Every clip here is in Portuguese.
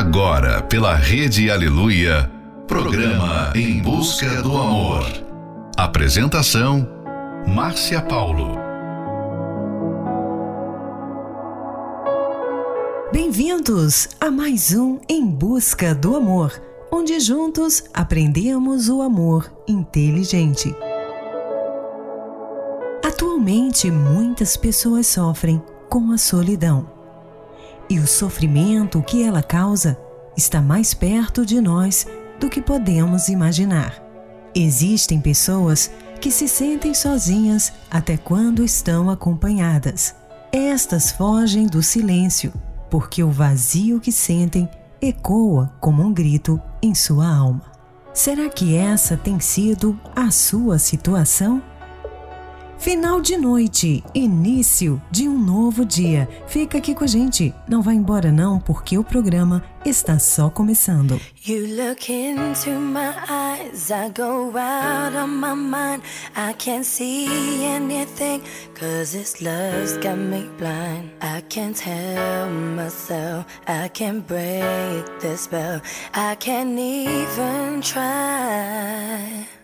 Agora, pela Rede Aleluia, programa Em Busca do Amor. Apresentação: Márcia Paulo. Bem-vindos a mais um Em Busca do Amor, onde juntos aprendemos o amor inteligente. Atualmente, muitas pessoas sofrem com a solidão. E o sofrimento que ela causa está mais perto de nós do que podemos imaginar. Existem pessoas que se sentem sozinhas até quando estão acompanhadas. Estas fogem do silêncio, porque o vazio que sentem ecoa como um grito em sua alma. Será que essa tem sido a sua situação? Final de noite, início de um novo dia. Fica aqui com a gente. Não vá embora não, porque o programa está só começando. You look into my eyes, I go out on my mind. I can't see anything, cause this love's got me blind. I can't myself, I can't break spell. I can't even try.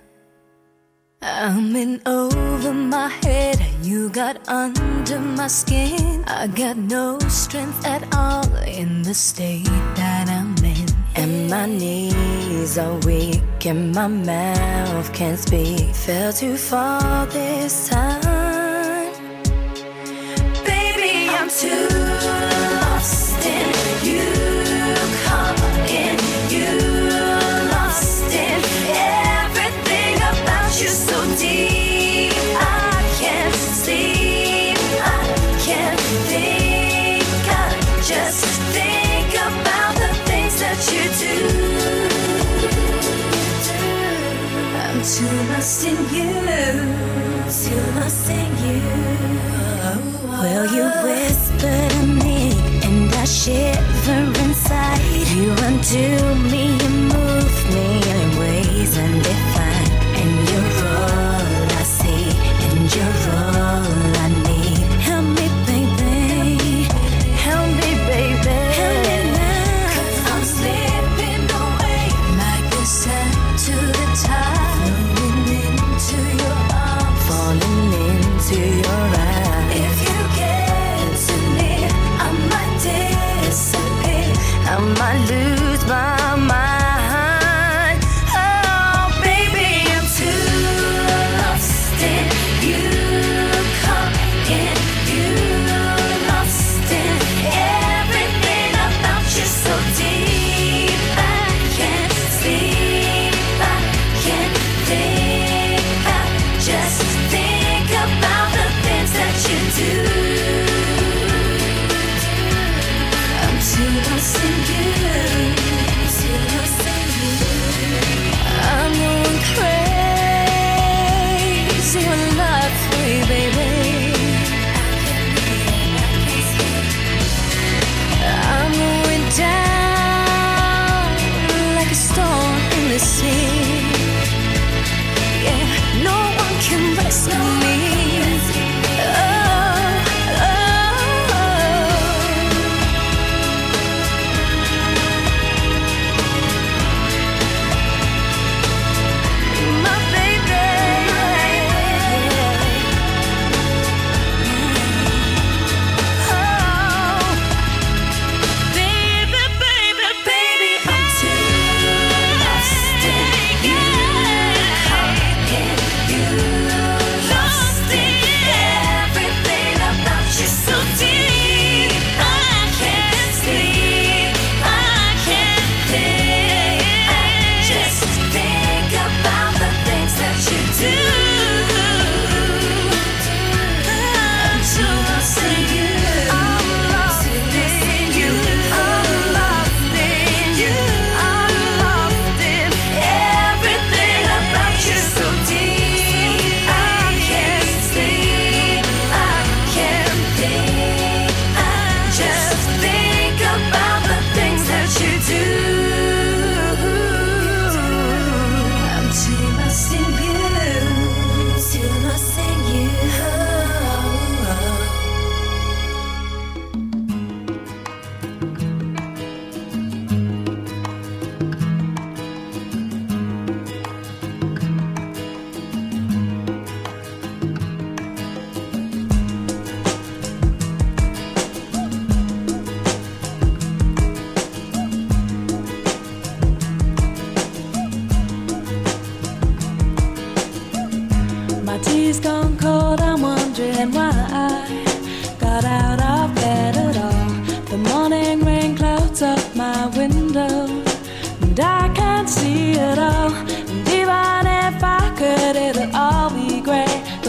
I'm in over my head, you got under my skin. I got no strength at all in the state that I'm in. And my knees are weak, and my mouth can't speak. Fell too far this time. Baby, I'm too too in you. Too lost in you. Well, you whisper to me, and I shiver inside. You undo me,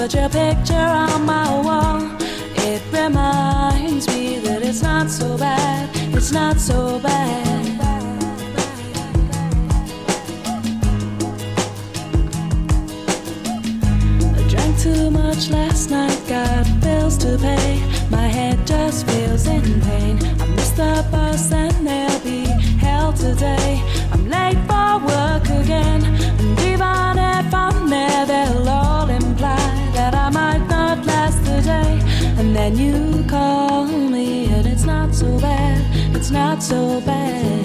Put your picture on my wall. It reminds me that it's not so bad. It's not so bad. I drank too much last night, got bills to pay. My head just feels in pain. I missed the bus and there'll be hell today. I'm late for work again. when you call me, and it's not so bad, it's not so bad.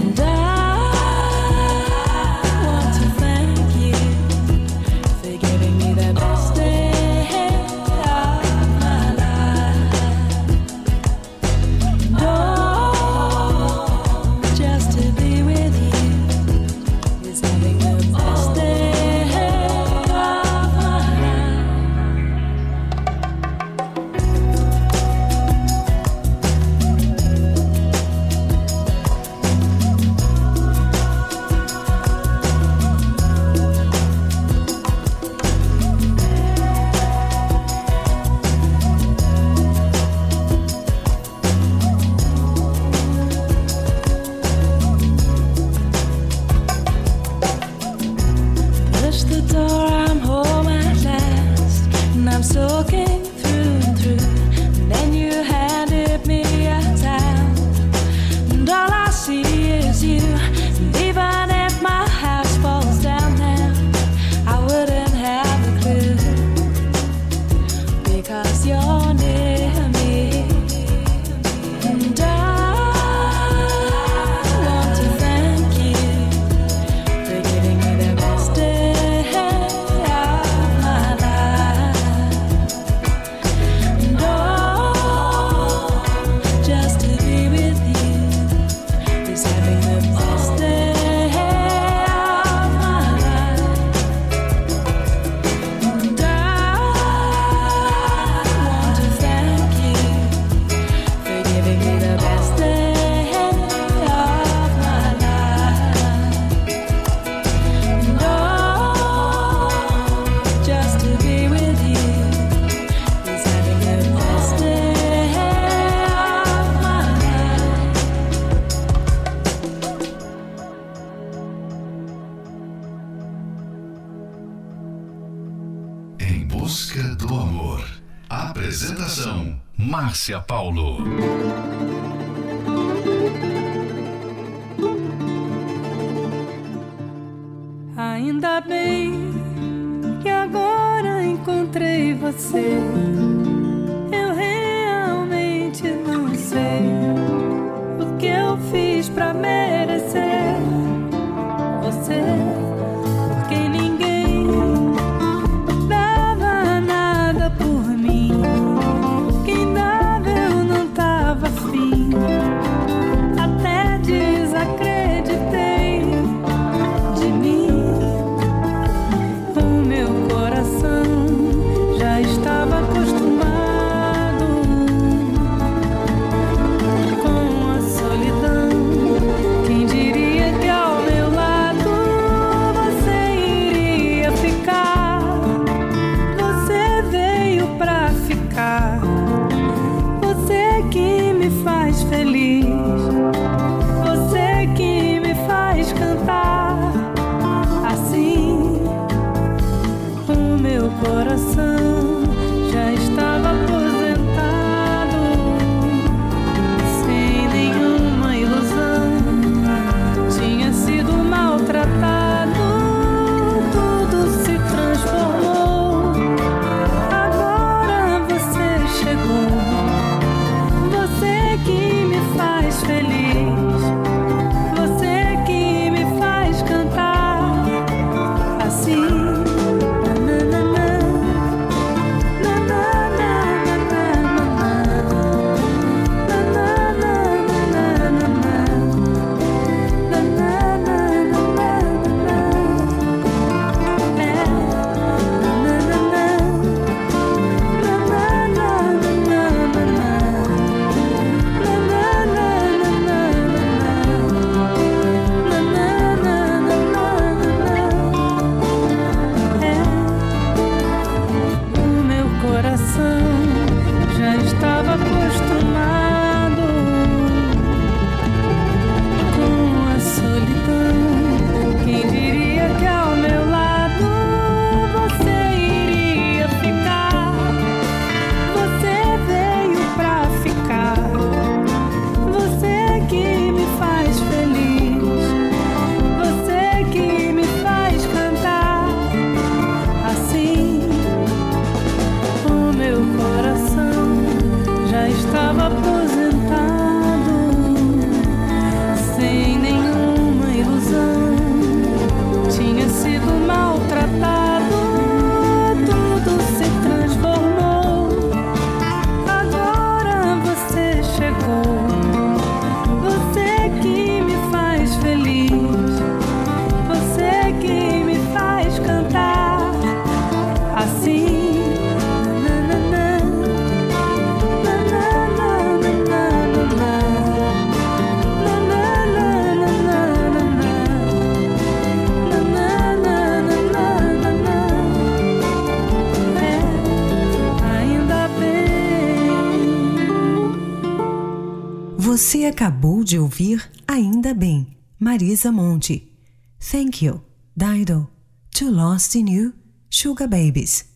De ouvir Ainda Bem, Marisa Monte. Thank You, Dido, Too Lost in You, Sugar Babies.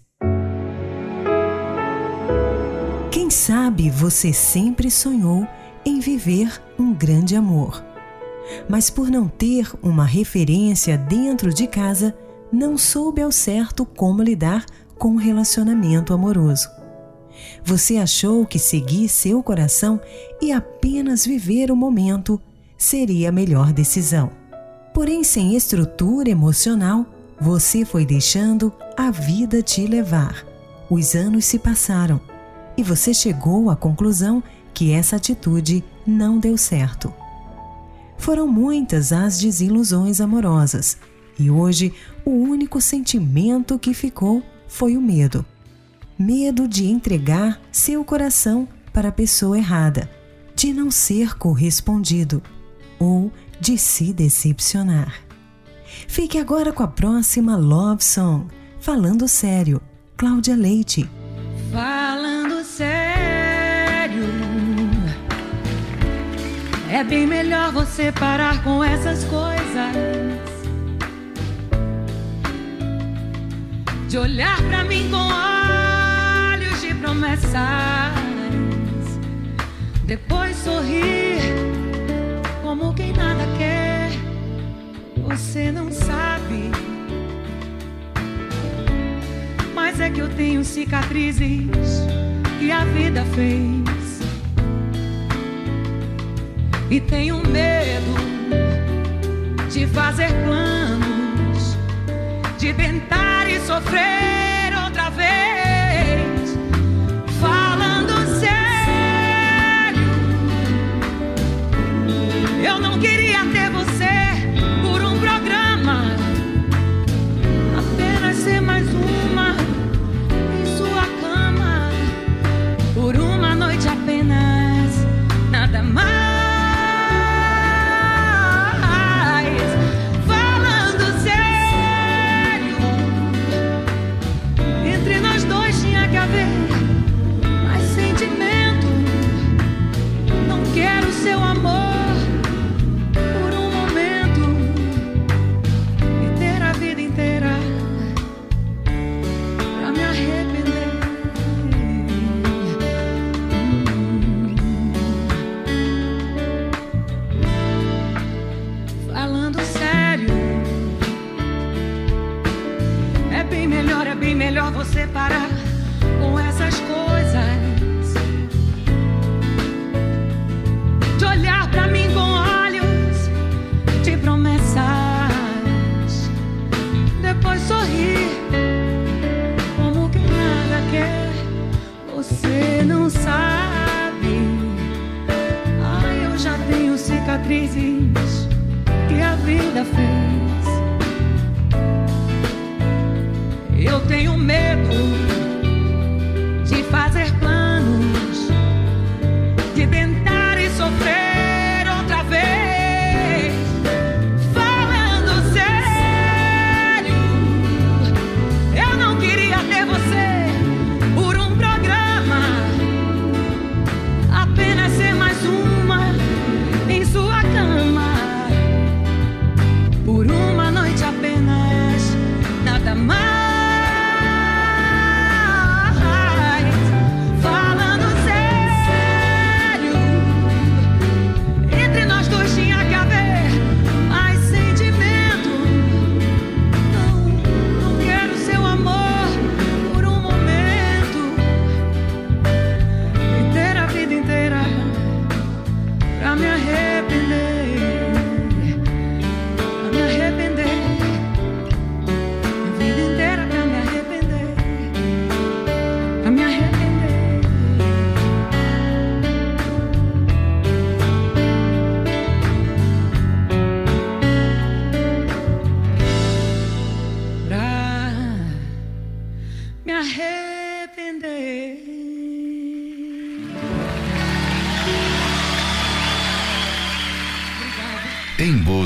Quem sabe você sempre sonhou em viver um grande amor. Mas por não ter uma referência dentro de casa, não soube ao certo como lidar com um relacionamento amoroso. Você achou que seguir seu coração e apenas viver o momento seria a melhor decisão. Porém, sem estrutura emocional, você foi deixando a vida te levar. Os anos se passaram e você chegou à conclusão que essa atitude não deu certo. Foram muitas as desilusões amorosas e hoje o único sentimento que ficou foi o medo. Medo de entregar seu coração para a pessoa errada, de não ser correspondido ou de se decepcionar. Fique agora com a próxima Love Song, Falando Sério, Cláudia Leite. Falando sério, é bem melhor você parar com essas coisas. De olhar pra mim com olhos promessas, depois sorrir como quem nada quer. Você não sabe. Mas é que eu tenho cicatrizes que a vida fez. E tenho medo de fazer planos, de tentar e sofrer eu não melhor você parar com essas coisas. De olhar pra mim com olhos de promessas, depois sorrir como quem nada quer. Você não sabe. Ai, eu já tenho cicatrizes que a vida fez. Tenho medo de fazer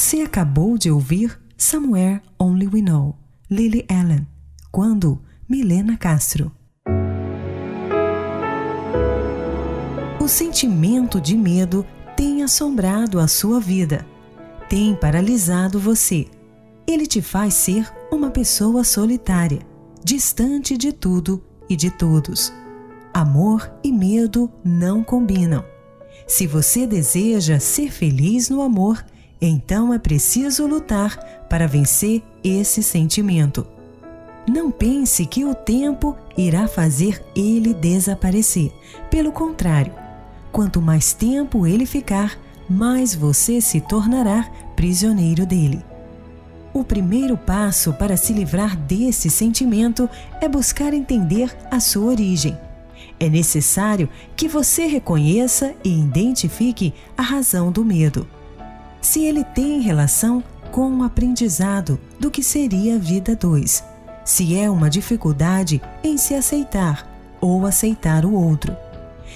Você acabou de ouvir Somewhere Only We Know, Lily Allen, quando Milena Castro. O sentimento de medo tem assombrado a sua vida, tem paralisado você. Ele te faz ser uma pessoa solitária, distante de tudo e de todos. Amor e medo não combinam. Se você deseja ser feliz no amor, então é preciso lutar para vencer esse sentimento. Não pense que o tempo irá fazer ele desaparecer. Pelo contrário, quanto mais tempo ele ficar, mais você se tornará prisioneiro dele. O primeiro passo para se livrar desse sentimento é buscar entender a sua origem. É necessário que você reconheça e identifique a razão do medo se ele tem relação com o aprendizado do que seria a vida 2, se é uma dificuldade em se aceitar ou aceitar o outro,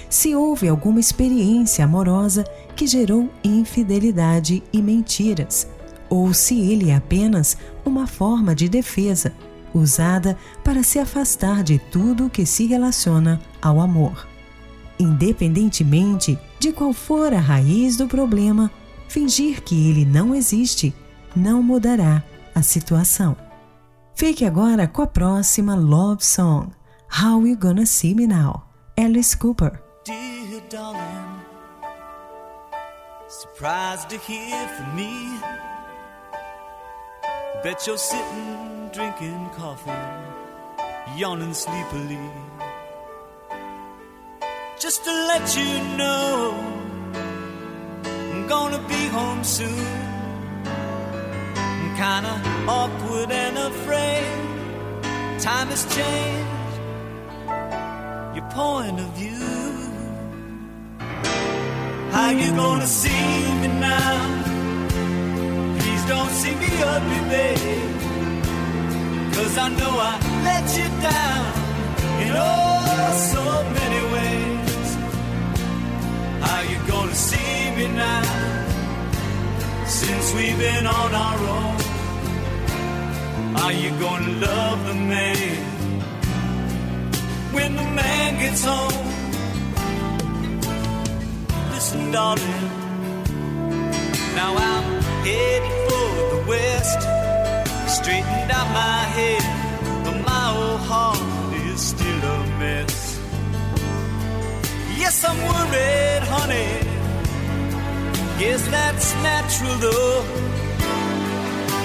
se houve alguma experiência amorosa que gerou infidelidade e mentiras, ou se ele é apenas uma forma de defesa usada para se afastar de tudo que se relaciona ao amor. Independentemente de qual for a raiz do problema, Fingir que ele não existe não mudará a situação. Fique agora com a próxima love song, How You Gonna See Me Now, Alice Cooper. You, darling. Surprised to hear from me. Bet you're sitting drinking coffee, yawning sleepily. Just to let you know, Gonna be home soon. I'm kinda awkward and afraid. Time has changed your point of view. How you gonna see me now? Please don't see me ugly, babe. Cause I know I let you down in oh now? Since we've been on our own, are you gonna love the man when the man gets home? Listen, darling, now I'm headed for the west. Straightened out my head, but my old heart is still a mess. Yes, I'm worried, honey. Guess that's natural though.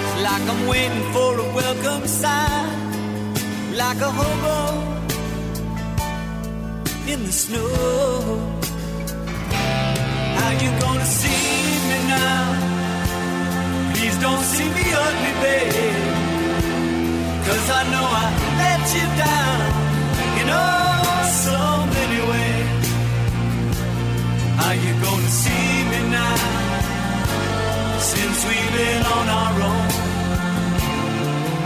It's like I'm waiting for a welcome sign, like a hobo in the snow. How you gonna see me now? Please don't see me ugly, babe. Cause I know I let you down in oh so many ways. How you gonna see me now? Since we've been on our own.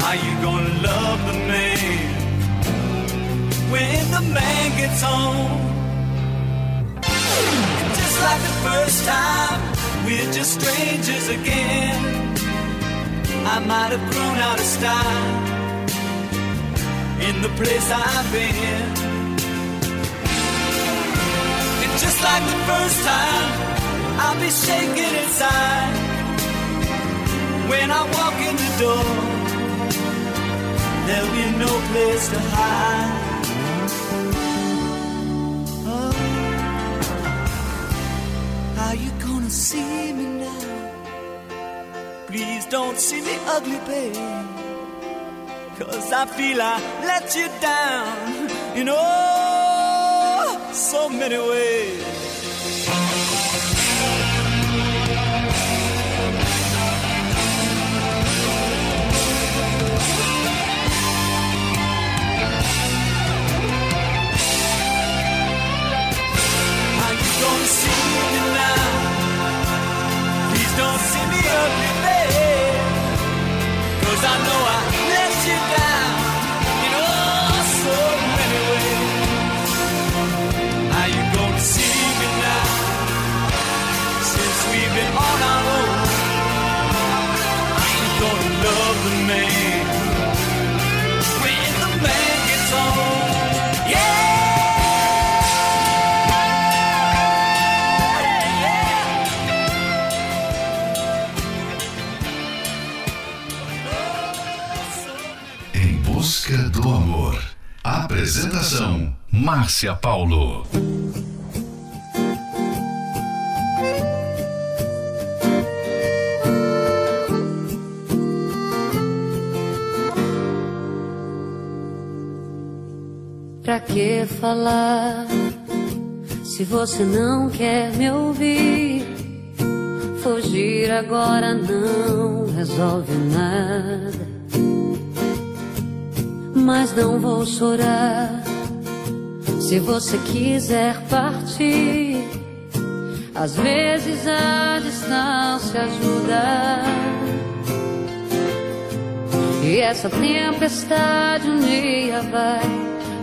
Are you gonna love the man when the man gets home? Just like the first time, we're just strangers again. I might have grown out of style in the place I've been. Just like the first time, I'll be shaking inside when I walk in the door. There'll be no place to hide. Oh, how you gonna see me now? Please don't see me ugly, babe. Cause I feel I let you down you oh so many ways. Apresentação: Márcia Paulo. Pra que falar se você não quer me ouvir? Fugir agora não resolve nada. Mas não vou chorar se você quiser partir. Às vezes a distância ajuda. E essa tempestade um dia vai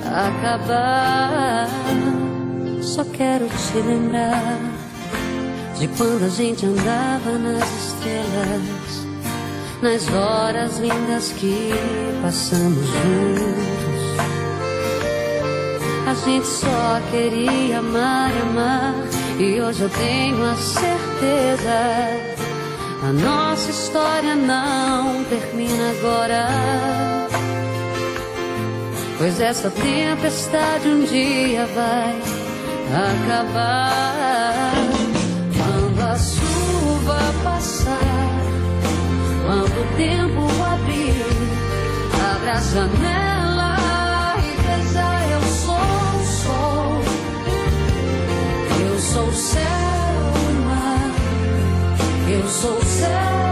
acabar. Só quero te lembrar de quando a gente andava nas estrelas, nas horas lindas que passamos juntos. A gente só queria amar e amar, e hoje eu tenho a certeza. A nossa história não termina agora. Pois essa tempestade um dia vai acabar. Quando o tempo abrir, abre a janela e veja eu sou o sol, eu sou o céu e mar, eu sou o céu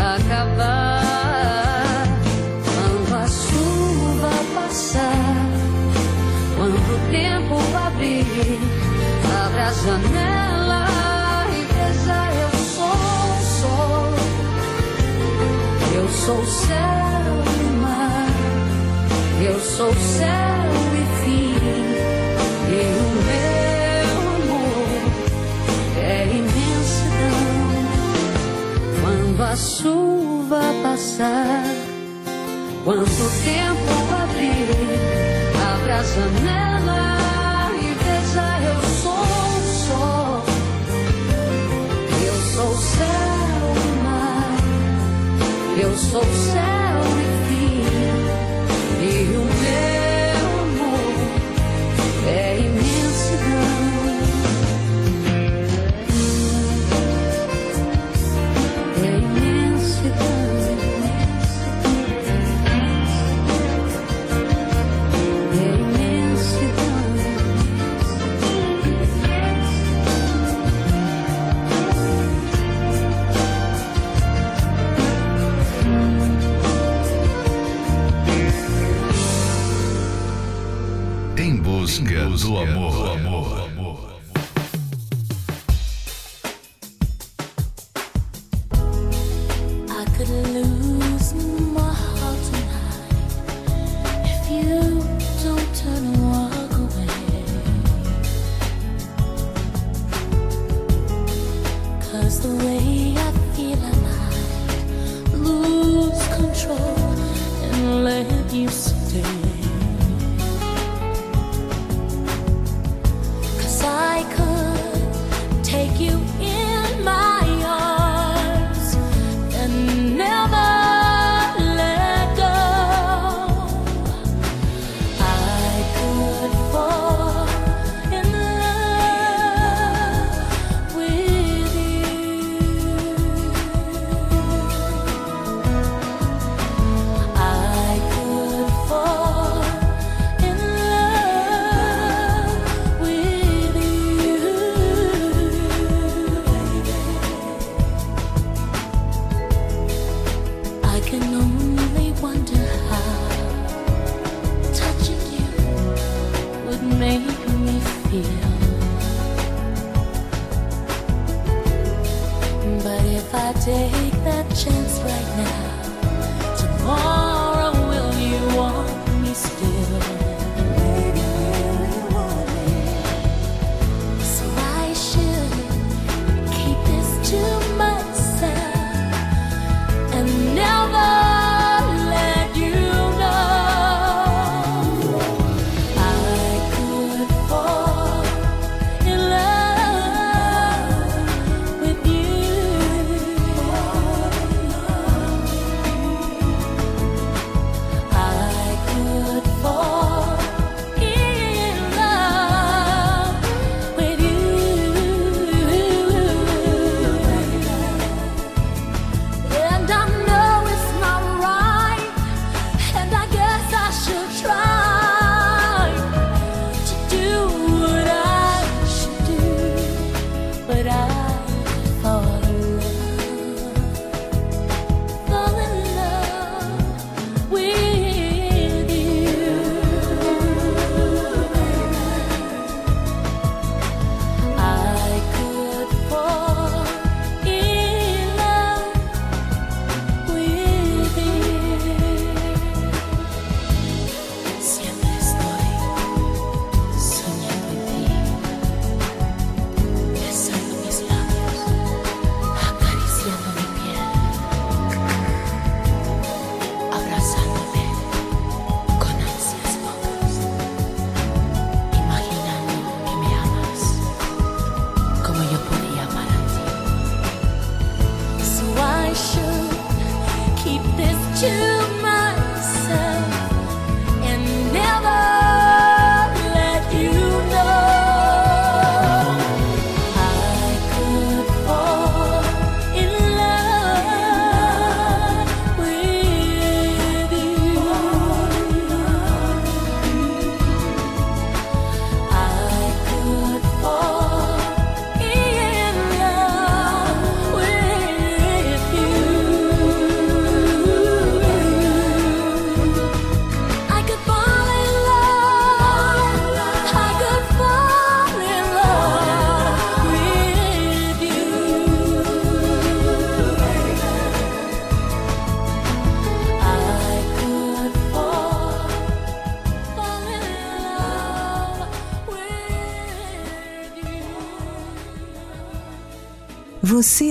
acabar. Quando a chuva passar, quando o tempo abrir, abre a janela e veja eu sou o sol, eu sou céu e mar, eu sou céu e fim, a chuva passar, quando o tempo abrir, abra a janela e veja eu sou o sol, eu sou o céu e mar, eu sou o céu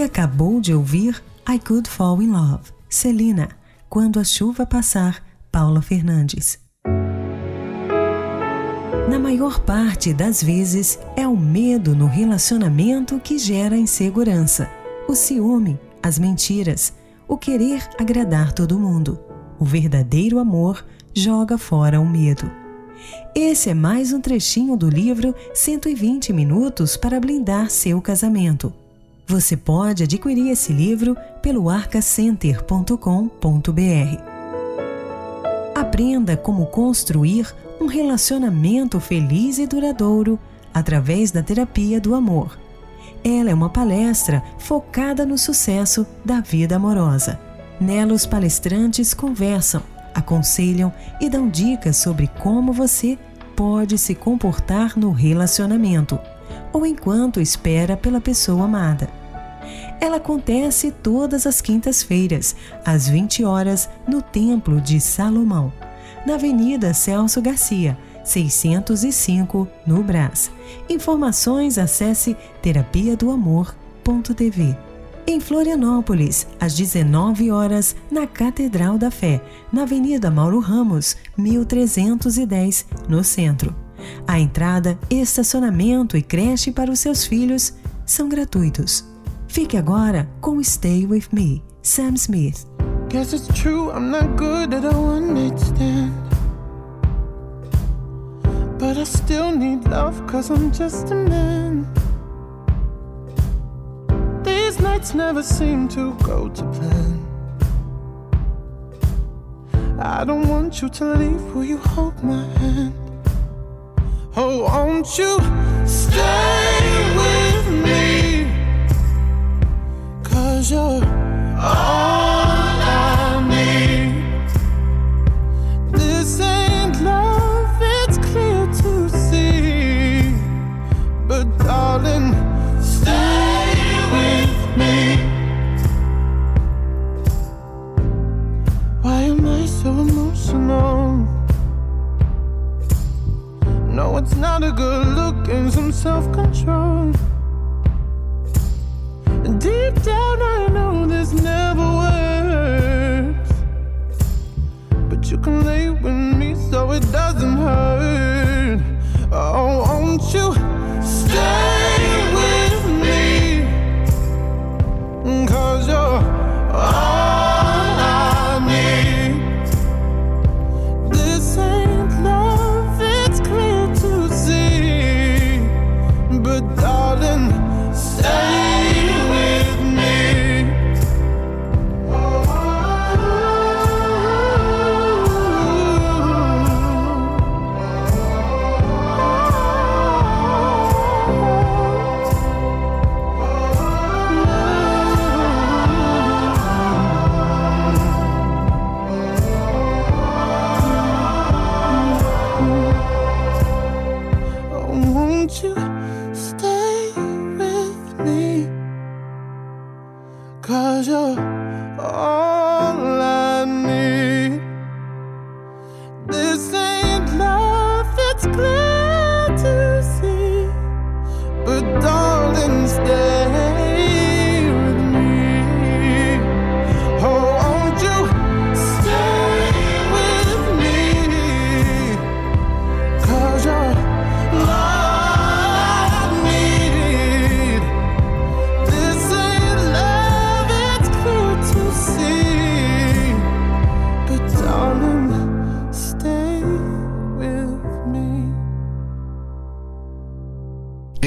acabou de ouvir I Could Fall in Love, Celina, Quando a Chuva Passar, Paula Fernandes. Na maior parte das vezes, é o medo no relacionamento que gera insegurança, o ciúme, as mentiras, o querer agradar todo mundo. O verdadeiro amor joga fora o medo. Esse é mais um trechinho do livro 120 Minutos para Blindar Seu Casamento você pode adquirir esse livro pelo arcacenter.com.br. Aprenda como construir um relacionamento feliz e duradouro através da terapia do amor. Ela é uma palestra focada no sucesso da vida amorosa. Nela, os palestrantes conversam, aconselham e dão dicas sobre como você pode se comportar no relacionamento ou enquanto espera pela pessoa amada. Ela acontece todas as quintas-feiras, às 20 horas, no Templo de Salomão, na Avenida Celso Garcia, 605, no Brás. Informações acesse terapia do amor.tv. Em Florianópolis, às 19 horas, na Catedral da Fé, na Avenida Mauro Ramos, 1310, no centro. A entrada, estacionamento e creche para os seus filhos são gratuitos. Fique agora com Stay With Me, Sam Smith. Guess it's true, I'm not good at a one night stand. But I still need love, cause I'm just a man. These nights never seem to go to plan. I don't want you to leave, will you hold my hand? Oh, won't you stay with me? Cause you're all oh.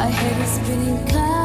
I head is spinning clouds.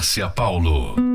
Márcia Paulo.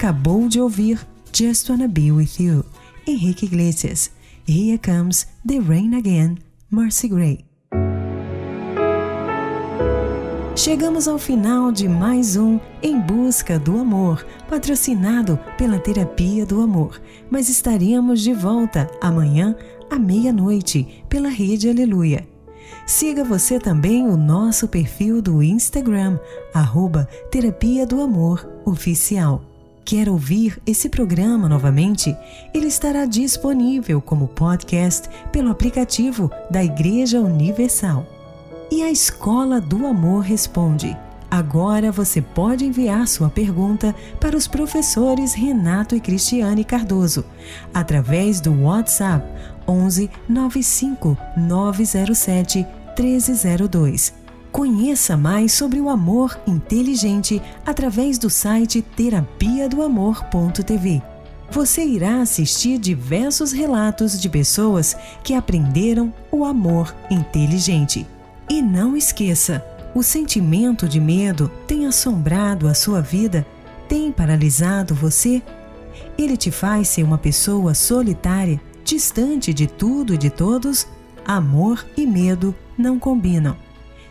Acabou de ouvir Just Wanna Be With You, Henrique Iglesias. Here Comes the Rain Again, Mercy Gray. Chegamos ao final de mais um Em Busca do Amor, patrocinado pela Terapia do Amor. Mas estaremos de volta amanhã à meia-noite pela Rede Aleluia. Siga você também o nosso perfil do Instagram, arroba Terapia do Amor Oficial. Quer ouvir esse programa novamente? Ele estará disponível como podcast pelo aplicativo da Igreja Universal. E a Escola do Amor responde. Agora você pode enviar sua pergunta para os professores Renato e Cristiane Cardoso através do WhatsApp 11 95 907 1302. Conheça mais sobre o amor inteligente através do site terapia do amor.tv. Você irá assistir diversos relatos de pessoas que aprenderam o amor inteligente. E não esqueça, o sentimento de medo tem assombrado a sua vida? Tem paralisado você? Ele te faz ser uma pessoa solitária, distante de tudo e de todos? Amor e medo não combinam.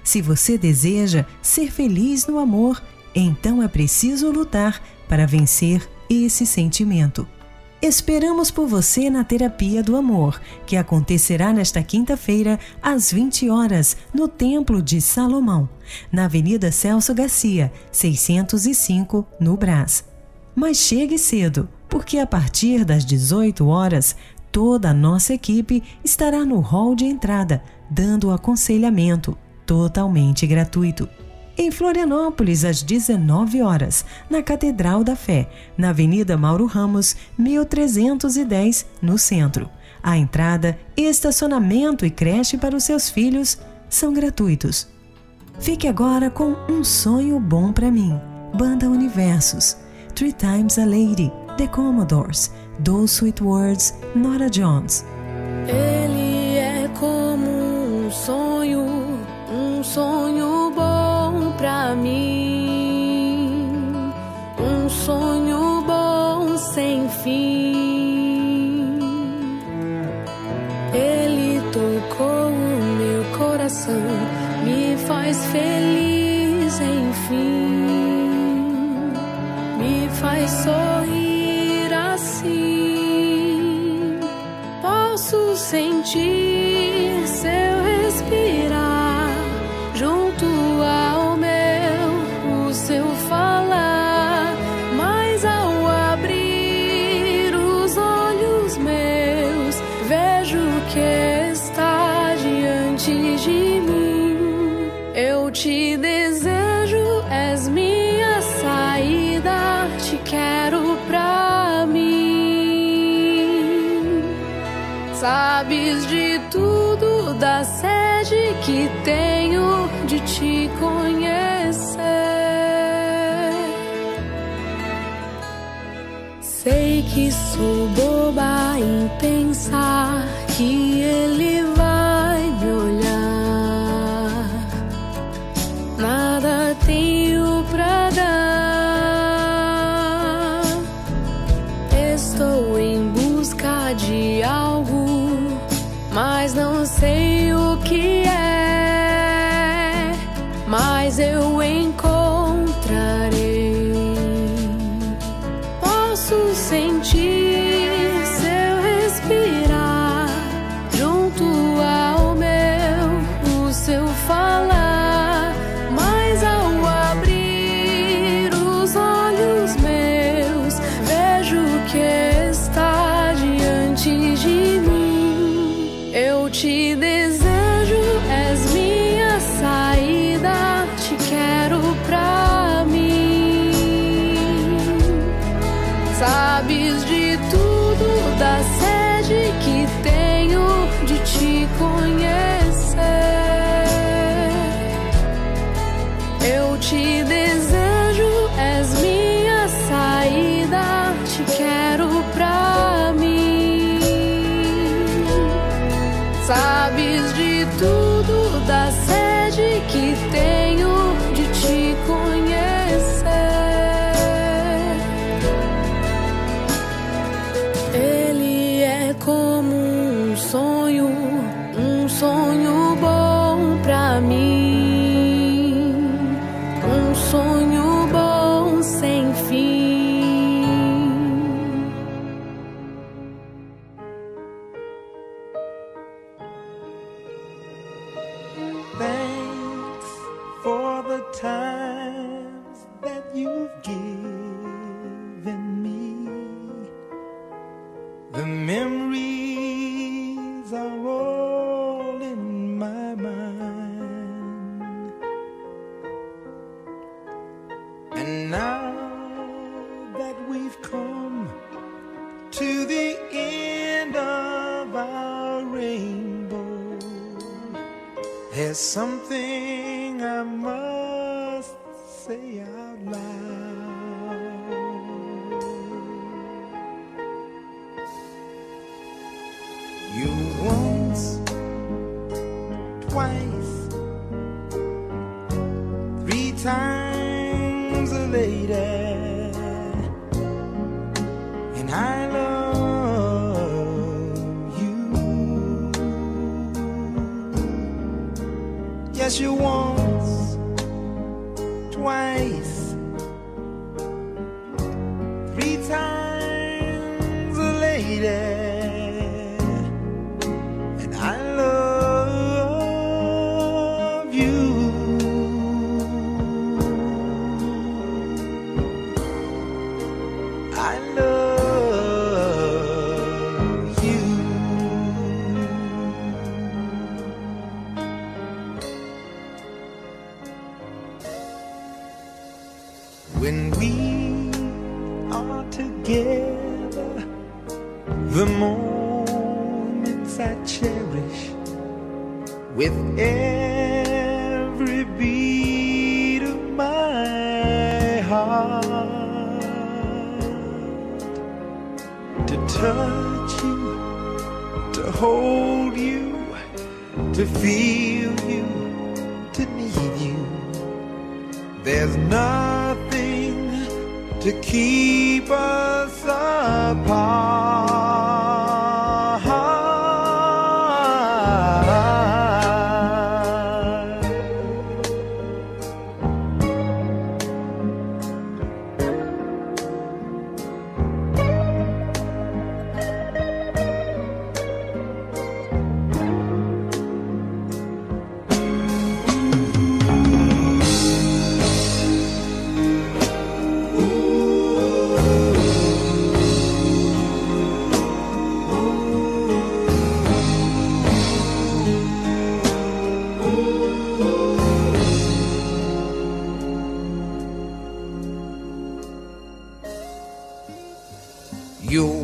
Se você deseja ser feliz no amor, então é preciso lutar para vencer esse sentimento. Esperamos por você na Terapia do Amor, que acontecerá nesta quinta-feira, às 20 horas, no Templo de Salomão, na Avenida Celso Garcia, 605, no Brás. Mas chegue cedo, porque a partir das 18 horas, toda a nossa equipe estará no hall de entrada, dando aconselhamento totalmente gratuito. Em Florianópolis, às 19 horas, na Catedral da Fé, na Avenida Mauro Ramos, 1310, no centro. A entrada, estacionamento e creche para os seus filhos são gratuitos. Fique agora com Um Sonho Bom para Mim, Banda Universos, Three Times a Lady, The Commodores, Those Sweet Words, Nora Jones. Ele é como um sonho, um sonho bom pra mim, um sonho bom sem fim. Ele tocou o meu coração, me faz feliz, enfim, me faz sorrir assim. Posso sentir da sede que tenho de te conhecer. Sei que sou boba em pensar que once, twice,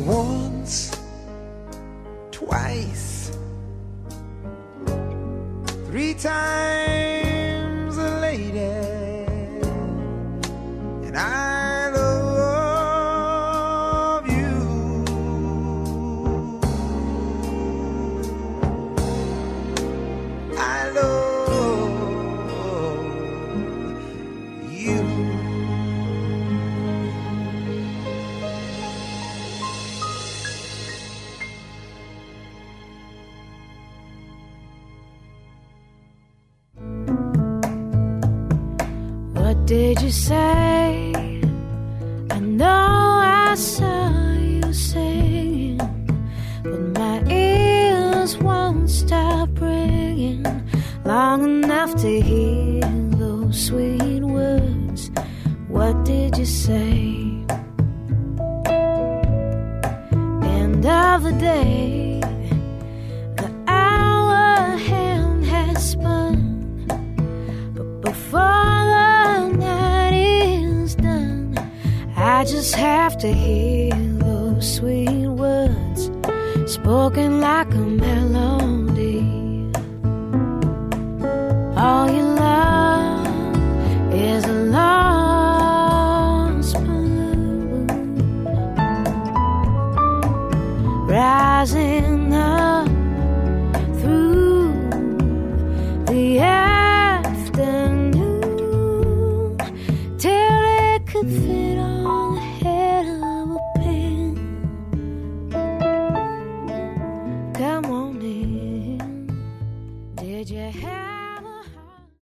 once, twice, three times say?